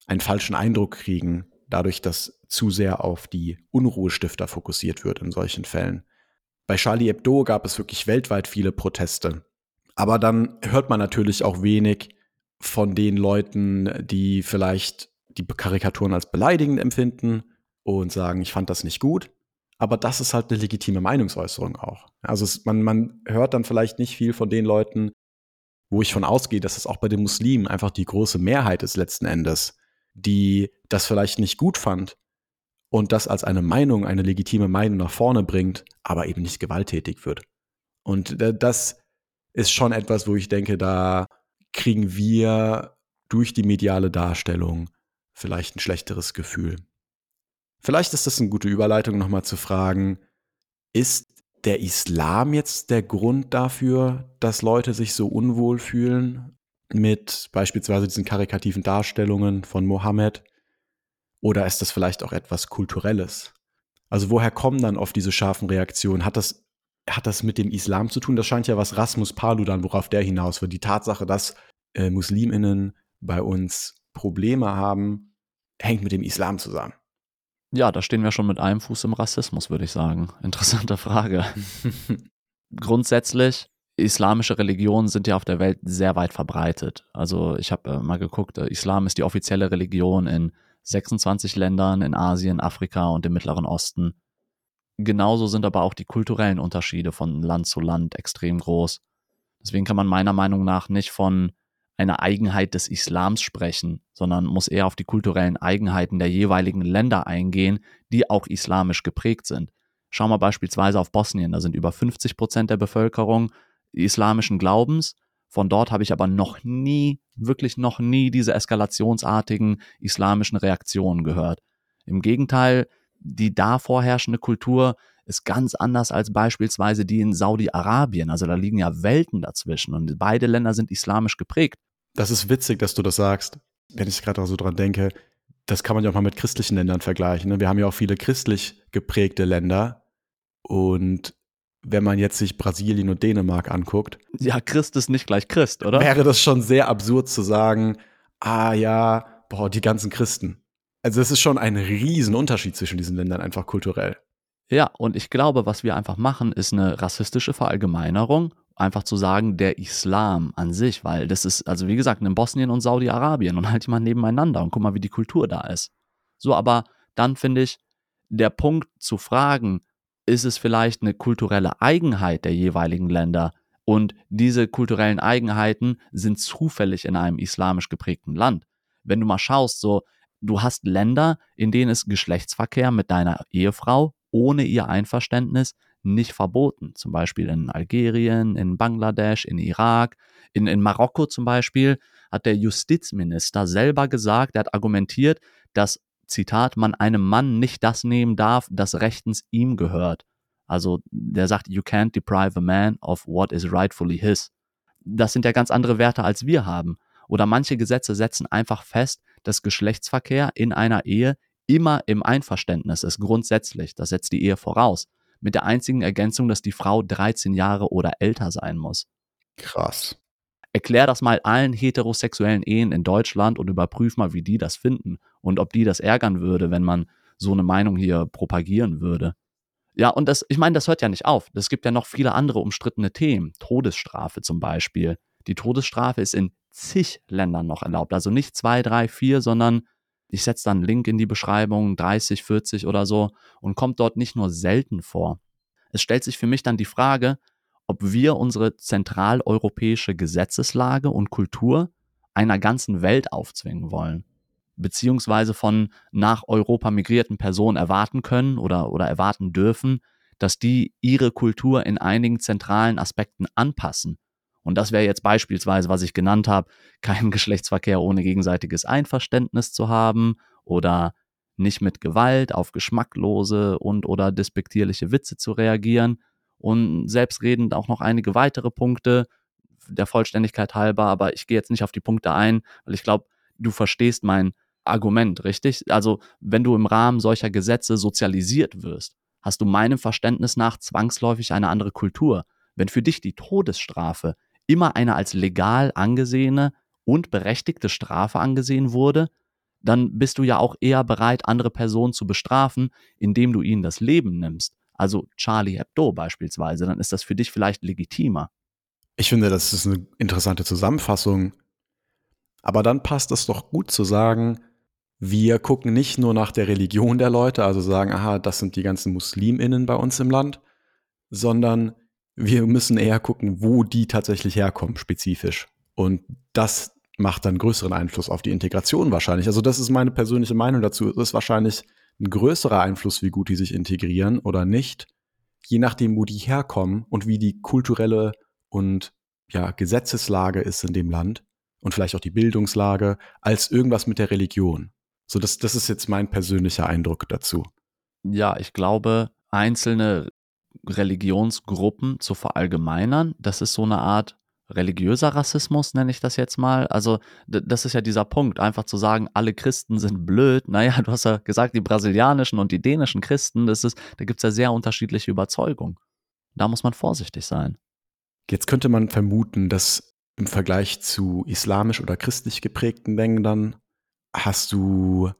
einen falschen Eindruck kriegen, dadurch, dass zu sehr auf die Unruhestifter fokussiert wird in solchen Fällen. Bei Charlie Hebdo gab es wirklich weltweit viele Proteste. Aber dann hört man natürlich auch wenig von den Leuten, die vielleicht die Karikaturen als beleidigend empfinden und sagen, ich fand das nicht gut. Aber das ist halt eine legitime Meinungsäußerung auch. Also es, man, man hört dann vielleicht nicht viel von den Leuten, wo ich von ausgehe, dass es auch bei den Muslimen einfach die große Mehrheit ist letzten Endes, die das vielleicht nicht gut fand und das als eine Meinung, eine legitime Meinung nach vorne bringt, aber eben nicht gewalttätig wird. Und das ist schon etwas, wo ich denke, da kriegen wir durch die mediale Darstellung vielleicht ein schlechteres Gefühl. Vielleicht ist das eine gute Überleitung, nochmal zu fragen, ist der Islam jetzt der Grund dafür, dass Leute sich so unwohl fühlen mit beispielsweise diesen karikativen Darstellungen von Mohammed? Oder ist das vielleicht auch etwas Kulturelles? Also woher kommen dann oft diese scharfen Reaktionen? Hat das, hat das mit dem Islam zu tun? Das scheint ja was Rasmus Paludan, worauf der hinaus wird. Die Tatsache, dass äh, Musliminnen bei uns Probleme haben, hängt mit dem Islam zusammen. Ja, da stehen wir schon mit einem Fuß im Rassismus, würde ich sagen. Interessante Frage. Grundsätzlich, islamische Religionen sind ja auf der Welt sehr weit verbreitet. Also ich habe äh, mal geguckt, äh, Islam ist die offizielle Religion in 26 Ländern in Asien, Afrika und dem Mittleren Osten. Genauso sind aber auch die kulturellen Unterschiede von Land zu Land extrem groß. Deswegen kann man meiner Meinung nach nicht von einer Eigenheit des Islams sprechen, sondern muss eher auf die kulturellen Eigenheiten der jeweiligen Länder eingehen, die auch islamisch geprägt sind. Schauen wir beispielsweise auf Bosnien, da sind über 50 Prozent der Bevölkerung islamischen Glaubens. Von dort habe ich aber noch nie, wirklich noch nie diese eskalationsartigen islamischen Reaktionen gehört. Im Gegenteil, die da vorherrschende Kultur ist ganz anders als beispielsweise die in Saudi-Arabien. Also da liegen ja Welten dazwischen und beide Länder sind islamisch geprägt. Das ist witzig, dass du das sagst, wenn ich gerade so dran denke. Das kann man ja auch mal mit christlichen Ländern vergleichen. Ne? Wir haben ja auch viele christlich geprägte Länder. Und wenn man jetzt sich Brasilien und Dänemark anguckt. Ja, Christ ist nicht gleich Christ, oder? Wäre das schon sehr absurd zu sagen, ah ja, boah, die ganzen Christen. Also es ist schon ein Riesenunterschied zwischen diesen Ländern, einfach kulturell. Ja, und ich glaube, was wir einfach machen, ist eine rassistische Verallgemeinerung einfach zu sagen, der Islam an sich, weil das ist, also wie gesagt, in Bosnien und Saudi-Arabien und halt die mal nebeneinander und guck mal, wie die Kultur da ist. So, aber dann finde ich, der Punkt zu fragen, ist es vielleicht eine kulturelle Eigenheit der jeweiligen Länder und diese kulturellen Eigenheiten sind zufällig in einem islamisch geprägten Land. Wenn du mal schaust, so, du hast Länder, in denen es Geschlechtsverkehr mit deiner Ehefrau ohne ihr Einverständnis nicht verboten. Zum Beispiel in Algerien, in Bangladesch, in Irak, in, in Marokko zum Beispiel hat der Justizminister selber gesagt, er hat argumentiert, dass, Zitat, man einem Mann nicht das nehmen darf, das rechtens ihm gehört. Also der sagt, you can't deprive a man of what is rightfully his. Das sind ja ganz andere Werte, als wir haben. Oder manche Gesetze setzen einfach fest, dass Geschlechtsverkehr in einer Ehe immer im Einverständnis ist, grundsätzlich. Das setzt die Ehe voraus mit der einzigen Ergänzung, dass die Frau 13 Jahre oder älter sein muss. Krass. Erklär das mal allen heterosexuellen Ehen in Deutschland und überprüf mal, wie die das finden und ob die das ärgern würde, wenn man so eine Meinung hier propagieren würde. Ja, und das, ich meine, das hört ja nicht auf. Es gibt ja noch viele andere umstrittene Themen. Todesstrafe zum Beispiel. Die Todesstrafe ist in zig Ländern noch erlaubt. Also nicht zwei, drei, vier, sondern ich setze dann einen Link in die Beschreibung, 30, 40 oder so, und kommt dort nicht nur selten vor. Es stellt sich für mich dann die Frage, ob wir unsere zentraleuropäische Gesetzeslage und Kultur einer ganzen Welt aufzwingen wollen, beziehungsweise von nach Europa migrierten Personen erwarten können oder, oder erwarten dürfen, dass die ihre Kultur in einigen zentralen Aspekten anpassen. Und das wäre jetzt beispielsweise, was ich genannt habe, keinen Geschlechtsverkehr ohne gegenseitiges Einverständnis zu haben oder nicht mit Gewalt auf geschmacklose und oder despektierliche Witze zu reagieren. Und selbstredend auch noch einige weitere Punkte der Vollständigkeit halber, aber ich gehe jetzt nicht auf die Punkte ein, weil ich glaube, du verstehst mein Argument, richtig? Also, wenn du im Rahmen solcher Gesetze sozialisiert wirst, hast du meinem Verständnis nach zwangsläufig eine andere Kultur. Wenn für dich die Todesstrafe immer eine als legal angesehene und berechtigte Strafe angesehen wurde, dann bist du ja auch eher bereit, andere Personen zu bestrafen, indem du ihnen das Leben nimmst. Also Charlie Hebdo beispielsweise, dann ist das für dich vielleicht legitimer. Ich finde, das ist eine interessante Zusammenfassung. Aber dann passt es doch gut zu sagen, wir gucken nicht nur nach der Religion der Leute, also sagen, aha, das sind die ganzen Musliminnen bei uns im Land, sondern wir müssen eher gucken, wo die tatsächlich herkommen, spezifisch. Und das macht dann größeren Einfluss auf die Integration wahrscheinlich. Also das ist meine persönliche Meinung dazu. Es ist wahrscheinlich ein größerer Einfluss, wie gut die sich integrieren oder nicht, je nachdem, wo die herkommen und wie die kulturelle und ja, Gesetzeslage ist in dem Land und vielleicht auch die Bildungslage, als irgendwas mit der Religion. So, das, das ist jetzt mein persönlicher Eindruck dazu. Ja, ich glaube, einzelne Religionsgruppen zu verallgemeinern, das ist so eine Art religiöser Rassismus, nenne ich das jetzt mal. Also, das ist ja dieser Punkt, einfach zu sagen, alle Christen sind blöd. Naja, du hast ja gesagt, die brasilianischen und die dänischen Christen, das ist, da gibt es ja sehr unterschiedliche Überzeugungen. Da muss man vorsichtig sein. Jetzt könnte man vermuten, dass im Vergleich zu islamisch oder christlich geprägten Ländern hast du,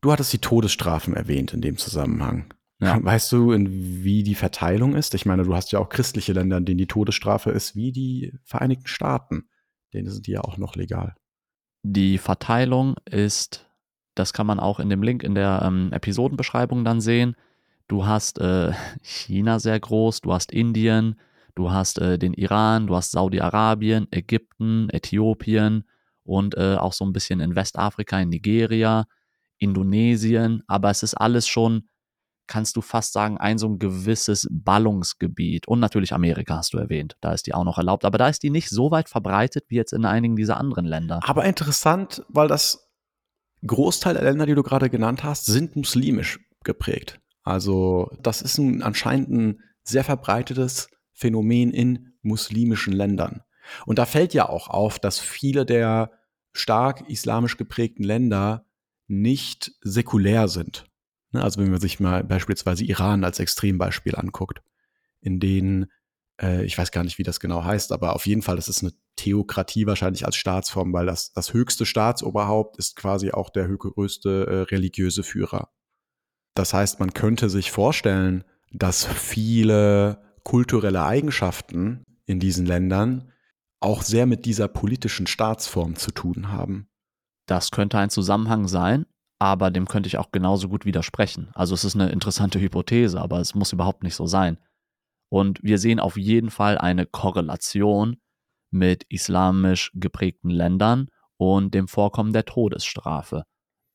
du hattest die Todesstrafen erwähnt in dem Zusammenhang. Ja. Weißt du, in wie die Verteilung ist? Ich meine, du hast ja auch christliche Länder, in denen die Todesstrafe ist, wie die Vereinigten Staaten. Denen sind die ja auch noch legal. Die Verteilung ist, das kann man auch in dem Link in der ähm, Episodenbeschreibung dann sehen. Du hast äh, China sehr groß, du hast Indien, du hast äh, den Iran, du hast Saudi-Arabien, Ägypten, Äthiopien und äh, auch so ein bisschen in Westafrika, in Nigeria, Indonesien. Aber es ist alles schon kannst du fast sagen, ein so ein gewisses Ballungsgebiet. Und natürlich Amerika hast du erwähnt. Da ist die auch noch erlaubt. Aber da ist die nicht so weit verbreitet wie jetzt in einigen dieser anderen Länder. Aber interessant, weil das Großteil der Länder, die du gerade genannt hast, sind muslimisch geprägt. Also das ist ein, anscheinend ein sehr verbreitetes Phänomen in muslimischen Ländern. Und da fällt ja auch auf, dass viele der stark islamisch geprägten Länder nicht säkulär sind. Ne, also wenn man sich mal beispielsweise Iran als Extrembeispiel anguckt, in denen, äh, ich weiß gar nicht, wie das genau heißt, aber auf jeden Fall, das ist eine Theokratie wahrscheinlich als Staatsform, weil das, das höchste Staatsoberhaupt ist quasi auch der größte äh, religiöse Führer. Das heißt, man könnte sich vorstellen, dass viele kulturelle Eigenschaften in diesen Ländern auch sehr mit dieser politischen Staatsform zu tun haben. Das könnte ein Zusammenhang sein aber dem könnte ich auch genauso gut widersprechen. Also es ist eine interessante Hypothese, aber es muss überhaupt nicht so sein. Und wir sehen auf jeden Fall eine Korrelation mit islamisch geprägten Ländern und dem Vorkommen der Todesstrafe.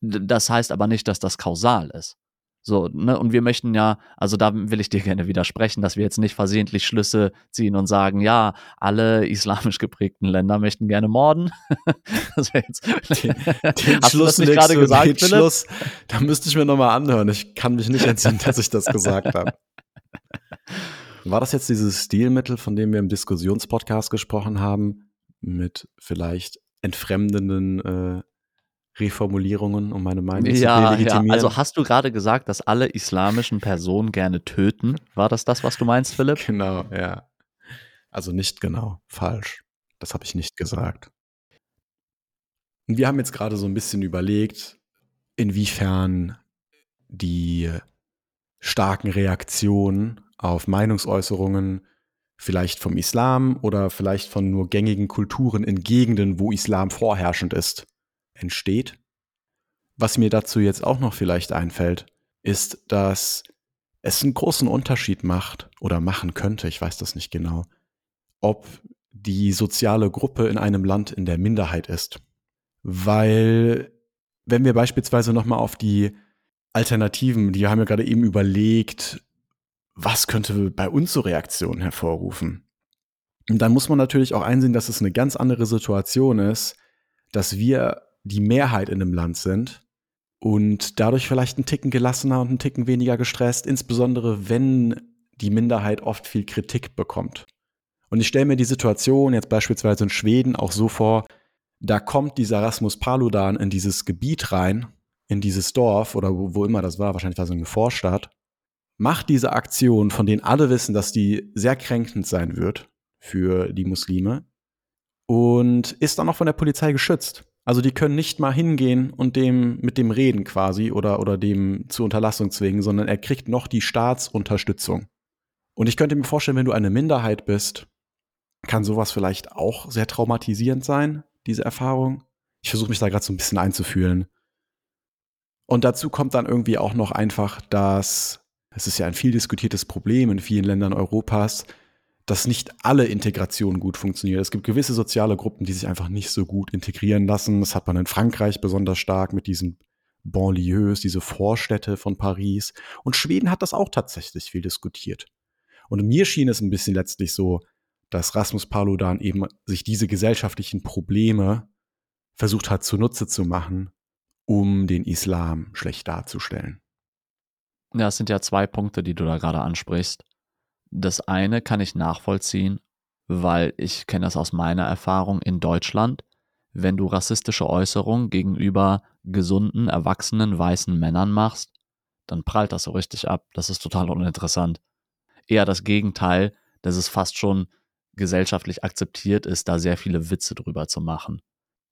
Das heißt aber nicht, dass das kausal ist. So, ne, und wir möchten ja, also da will ich dir gerne widersprechen, dass wir jetzt nicht versehentlich Schlüsse ziehen und sagen, ja, alle islamisch geprägten Länder möchten gerne morden. das jetzt, den, den hast Schluss du das nicht gerade gesagt, den Philipp? Schluss, da müsste ich mir nochmal anhören. Ich kann mich nicht entsinnen, dass ich das gesagt habe. War das jetzt dieses Stilmittel, von dem wir im Diskussionspodcast gesprochen haben, mit vielleicht entfremdenden äh, Reformulierungen, um meine Meinung ja, zu delegitimieren. Ja, also hast du gerade gesagt, dass alle islamischen Personen gerne töten? War das das, was du meinst, Philipp? Genau, ja. Also nicht genau, falsch. Das habe ich nicht gesagt. Und wir haben jetzt gerade so ein bisschen überlegt, inwiefern die starken Reaktionen auf Meinungsäußerungen vielleicht vom Islam oder vielleicht von nur gängigen Kulturen in Gegenden, wo Islam vorherrschend ist, entsteht. Was mir dazu jetzt auch noch vielleicht einfällt, ist, dass es einen großen Unterschied macht oder machen könnte, ich weiß das nicht genau, ob die soziale Gruppe in einem Land in der Minderheit ist. Weil, wenn wir beispielsweise nochmal auf die Alternativen, die haben ja gerade eben überlegt, was könnte bei uns so Reaktionen hervorrufen? Und dann muss man natürlich auch einsehen, dass es eine ganz andere Situation ist, dass wir die Mehrheit in einem Land sind und dadurch vielleicht einen Ticken gelassener und einen Ticken weniger gestresst, insbesondere wenn die Minderheit oft viel Kritik bekommt. Und ich stelle mir die Situation jetzt beispielsweise in Schweden auch so vor, da kommt dieser Rasmus Paludan in dieses Gebiet rein, in dieses Dorf oder wo, wo immer das war, wahrscheinlich war es eine Vorstadt, macht diese Aktion, von denen alle wissen, dass die sehr kränkend sein wird für die Muslime und ist dann auch von der Polizei geschützt. Also die können nicht mal hingehen und dem mit dem reden quasi oder, oder dem zur Unterlassung zwingen, sondern er kriegt noch die Staatsunterstützung. Und ich könnte mir vorstellen, wenn du eine Minderheit bist, kann sowas vielleicht auch sehr traumatisierend sein, diese Erfahrung. Ich versuche mich da gerade so ein bisschen einzufühlen. Und dazu kommt dann irgendwie auch noch einfach, dass es ist ja ein viel diskutiertes Problem in vielen Ländern Europas, dass nicht alle Integration gut funktioniert. Es gibt gewisse soziale Gruppen, die sich einfach nicht so gut integrieren lassen. Das hat man in Frankreich besonders stark mit diesen Banlieues, diese Vorstädte von Paris. Und Schweden hat das auch tatsächlich viel diskutiert. Und mir schien es ein bisschen letztlich so, dass Rasmus Paludan eben sich diese gesellschaftlichen Probleme versucht hat zunutze zu machen, um den Islam schlecht darzustellen. Ja, es sind ja zwei Punkte, die du da gerade ansprichst. Das eine kann ich nachvollziehen, weil ich kenne das aus meiner Erfahrung in Deutschland. Wenn du rassistische Äußerungen gegenüber gesunden, erwachsenen, weißen Männern machst, dann prallt das so richtig ab. Das ist total uninteressant. Eher das Gegenteil, dass es fast schon gesellschaftlich akzeptiert ist, da sehr viele Witze drüber zu machen.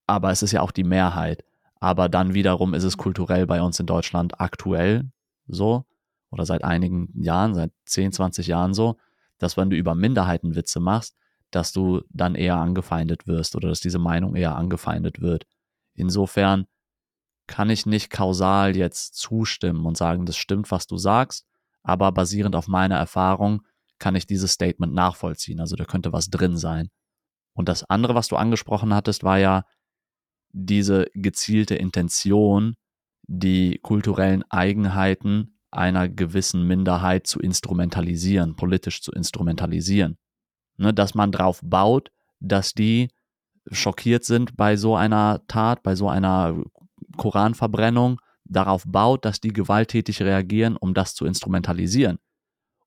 Aber es ist ja auch die Mehrheit. Aber dann wiederum ist es kulturell bei uns in Deutschland aktuell so, oder seit einigen Jahren, seit 10, 20 Jahren so, dass wenn du über Minderheiten Witze machst, dass du dann eher angefeindet wirst oder dass diese Meinung eher angefeindet wird. Insofern kann ich nicht kausal jetzt zustimmen und sagen, das stimmt, was du sagst, aber basierend auf meiner Erfahrung kann ich dieses Statement nachvollziehen. Also da könnte was drin sein. Und das andere, was du angesprochen hattest, war ja diese gezielte Intention, die kulturellen Eigenheiten einer gewissen Minderheit zu instrumentalisieren, politisch zu instrumentalisieren. Ne, dass man darauf baut, dass die schockiert sind bei so einer Tat, bei so einer Koranverbrennung, darauf baut, dass die gewalttätig reagieren, um das zu instrumentalisieren.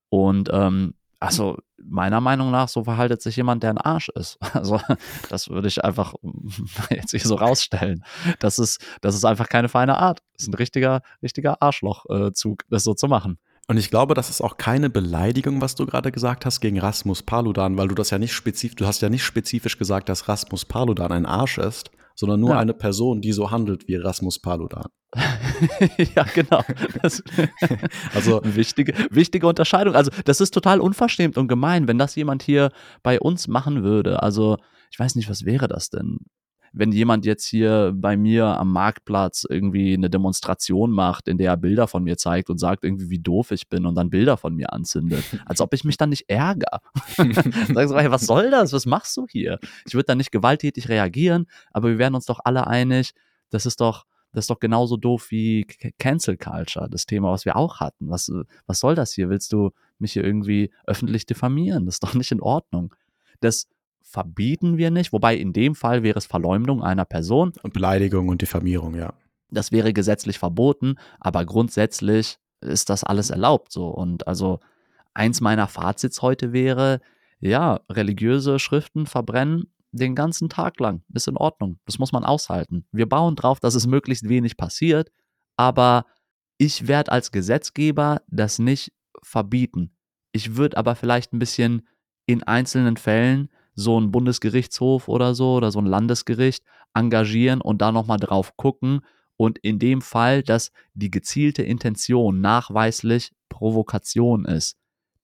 Und ähm, also meiner Meinung nach, so verhaltet sich jemand, der ein Arsch ist. Also das würde ich einfach jetzt hier so rausstellen. Das ist, das ist einfach keine feine Art. Das ist ein richtiger, richtiger Arschlochzug, das so zu machen. Und ich glaube, das ist auch keine Beleidigung, was du gerade gesagt hast gegen Rasmus Paludan, weil du das ja nicht spezifisch, du hast ja nicht spezifisch gesagt, dass Rasmus Paludan ein Arsch ist, sondern nur ja. eine Person, die so handelt wie Rasmus Paludan. ja, genau. Das, also wichtige, wichtige Unterscheidung. Also das ist total unverschämt und gemein, wenn das jemand hier bei uns machen würde. Also ich weiß nicht, was wäre das denn? wenn jemand jetzt hier bei mir am Marktplatz irgendwie eine Demonstration macht, in der er Bilder von mir zeigt und sagt irgendwie, wie doof ich bin und dann Bilder von mir anzündet, als ob ich mich dann nicht ärgere. Sag so, hey, was soll das? Was machst du hier? Ich würde dann nicht gewalttätig reagieren, aber wir wären uns doch alle einig, das ist doch, das ist doch genauso doof wie Cancel Culture, das Thema, was wir auch hatten. Was, was soll das hier? Willst du mich hier irgendwie öffentlich diffamieren? Das ist doch nicht in Ordnung. Das verbieten wir nicht, wobei in dem Fall wäre es Verleumdung einer Person. Und Beleidigung und Diffamierung, ja. Das wäre gesetzlich verboten, aber grundsätzlich ist das alles erlaubt so. Und also eins meiner Fazits heute wäre, ja, religiöse Schriften verbrennen den ganzen Tag lang. Ist in Ordnung. Das muss man aushalten. Wir bauen drauf, dass es möglichst wenig passiert, aber ich werde als Gesetzgeber das nicht verbieten. Ich würde aber vielleicht ein bisschen in einzelnen Fällen so ein Bundesgerichtshof oder so oder so ein Landesgericht engagieren und da nochmal drauf gucken und in dem Fall, dass die gezielte Intention nachweislich Provokation ist,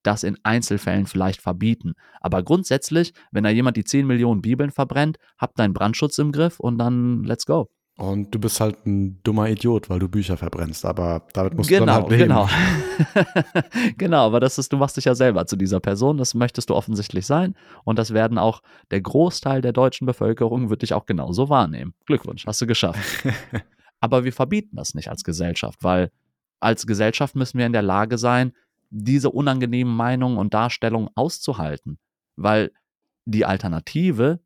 das in Einzelfällen vielleicht verbieten. Aber grundsätzlich, wenn da jemand die 10 Millionen Bibeln verbrennt, habt deinen Brandschutz im Griff und dann let's go. Und du bist halt ein dummer Idiot, weil du Bücher verbrennst, aber damit musst genau, du dann halt leben. Genau, genau, aber das ist, du machst dich ja selber zu dieser Person, das möchtest du offensichtlich sein und das werden auch, der Großteil der deutschen Bevölkerung wird dich auch genauso wahrnehmen. Glückwunsch, hast du geschafft. aber wir verbieten das nicht als Gesellschaft, weil als Gesellschaft müssen wir in der Lage sein, diese unangenehmen Meinungen und Darstellungen auszuhalten, weil die Alternative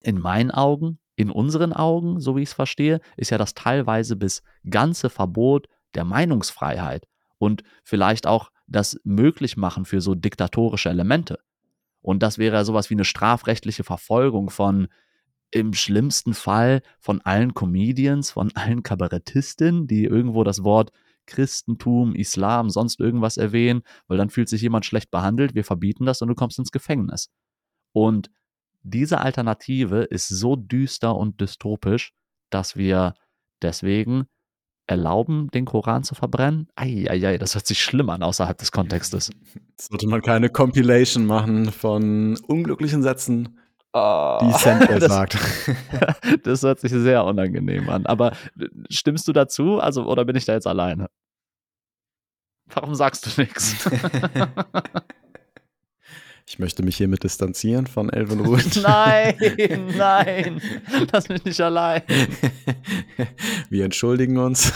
in meinen Augen in unseren Augen, so wie ich es verstehe, ist ja das teilweise bis ganze Verbot der Meinungsfreiheit und vielleicht auch das Möglichmachen für so diktatorische Elemente. Und das wäre ja sowas wie eine strafrechtliche Verfolgung von im schlimmsten Fall von allen Comedians, von allen Kabarettistinnen, die irgendwo das Wort Christentum, Islam, sonst irgendwas erwähnen, weil dann fühlt sich jemand schlecht behandelt, wir verbieten das und du kommst ins Gefängnis. Und diese Alternative ist so düster und dystopisch, dass wir deswegen erlauben, den Koran zu verbrennen? Eieiei, das hört sich schlimm an außerhalb des Kontextes. Sollte man keine Compilation machen von unglücklichen Sätzen, oh, die Sandler sagt. das hört sich sehr unangenehm an. Aber äh, stimmst du dazu? Also, oder bin ich da jetzt alleine? Warum sagst du nichts? Ich möchte mich hiermit distanzieren von Elvenruth. nein, nein, lass mich nicht allein. Wir entschuldigen uns.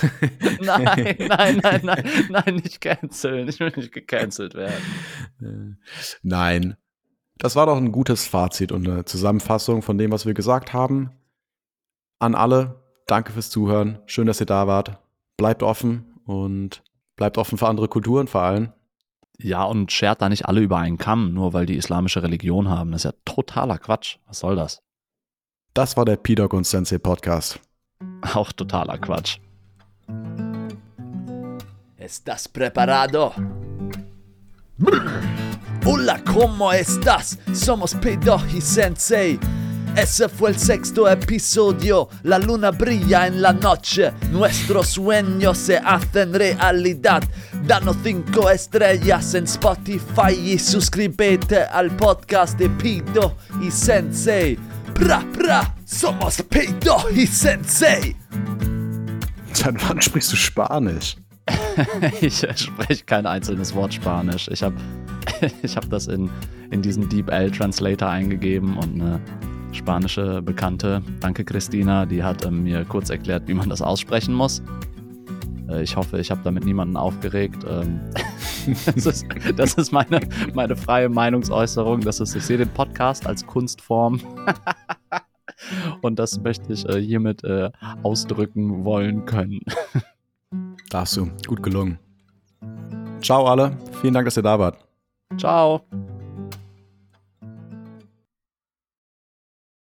nein, nein, nein, nein, nein, nicht canceln. Ich will nicht gecancelt werden. Nein. Das war doch ein gutes Fazit und eine Zusammenfassung von dem, was wir gesagt haben. An alle, danke fürs Zuhören. Schön, dass ihr da wart. Bleibt offen und bleibt offen für andere Kulturen vor allem. Ja, und schert da nicht alle über einen Kamm, nur weil die islamische Religion haben. Das ist ja totaler Quatsch. Was soll das? Das war der P-Dog und Sensei Podcast. Auch totaler Quatsch. ¿Estás preparado? Hola, ¿cómo estás? Somos P-Dog y Sensei. Ese fue el sexto episodio. La luna brilla en la noche. Nuestros sueños se hacen realidad. Danos cinco estrellas en Spotify y suscríbete al podcast de Pido y Sensei. Pra, pra, somos Pido y Sensei. Seit wann sprichst du Spanisch? ich spreche kein einzelnes Wort Spanisch. Ich habe ich hab das in, in diesen DeepL Translator eingegeben und eine spanische Bekannte, danke Christina, die hat ähm, mir kurz erklärt, wie man das aussprechen muss. Äh, ich hoffe, ich habe damit niemanden aufgeregt. Ähm, das ist, das ist meine, meine freie Meinungsäußerung. Das ist, ich sehe den Podcast als Kunstform. Und das möchte ich äh, hiermit äh, ausdrücken wollen können. Darfst du. Gut gelungen. Ciao alle. Vielen Dank, dass ihr da wart. Ciao.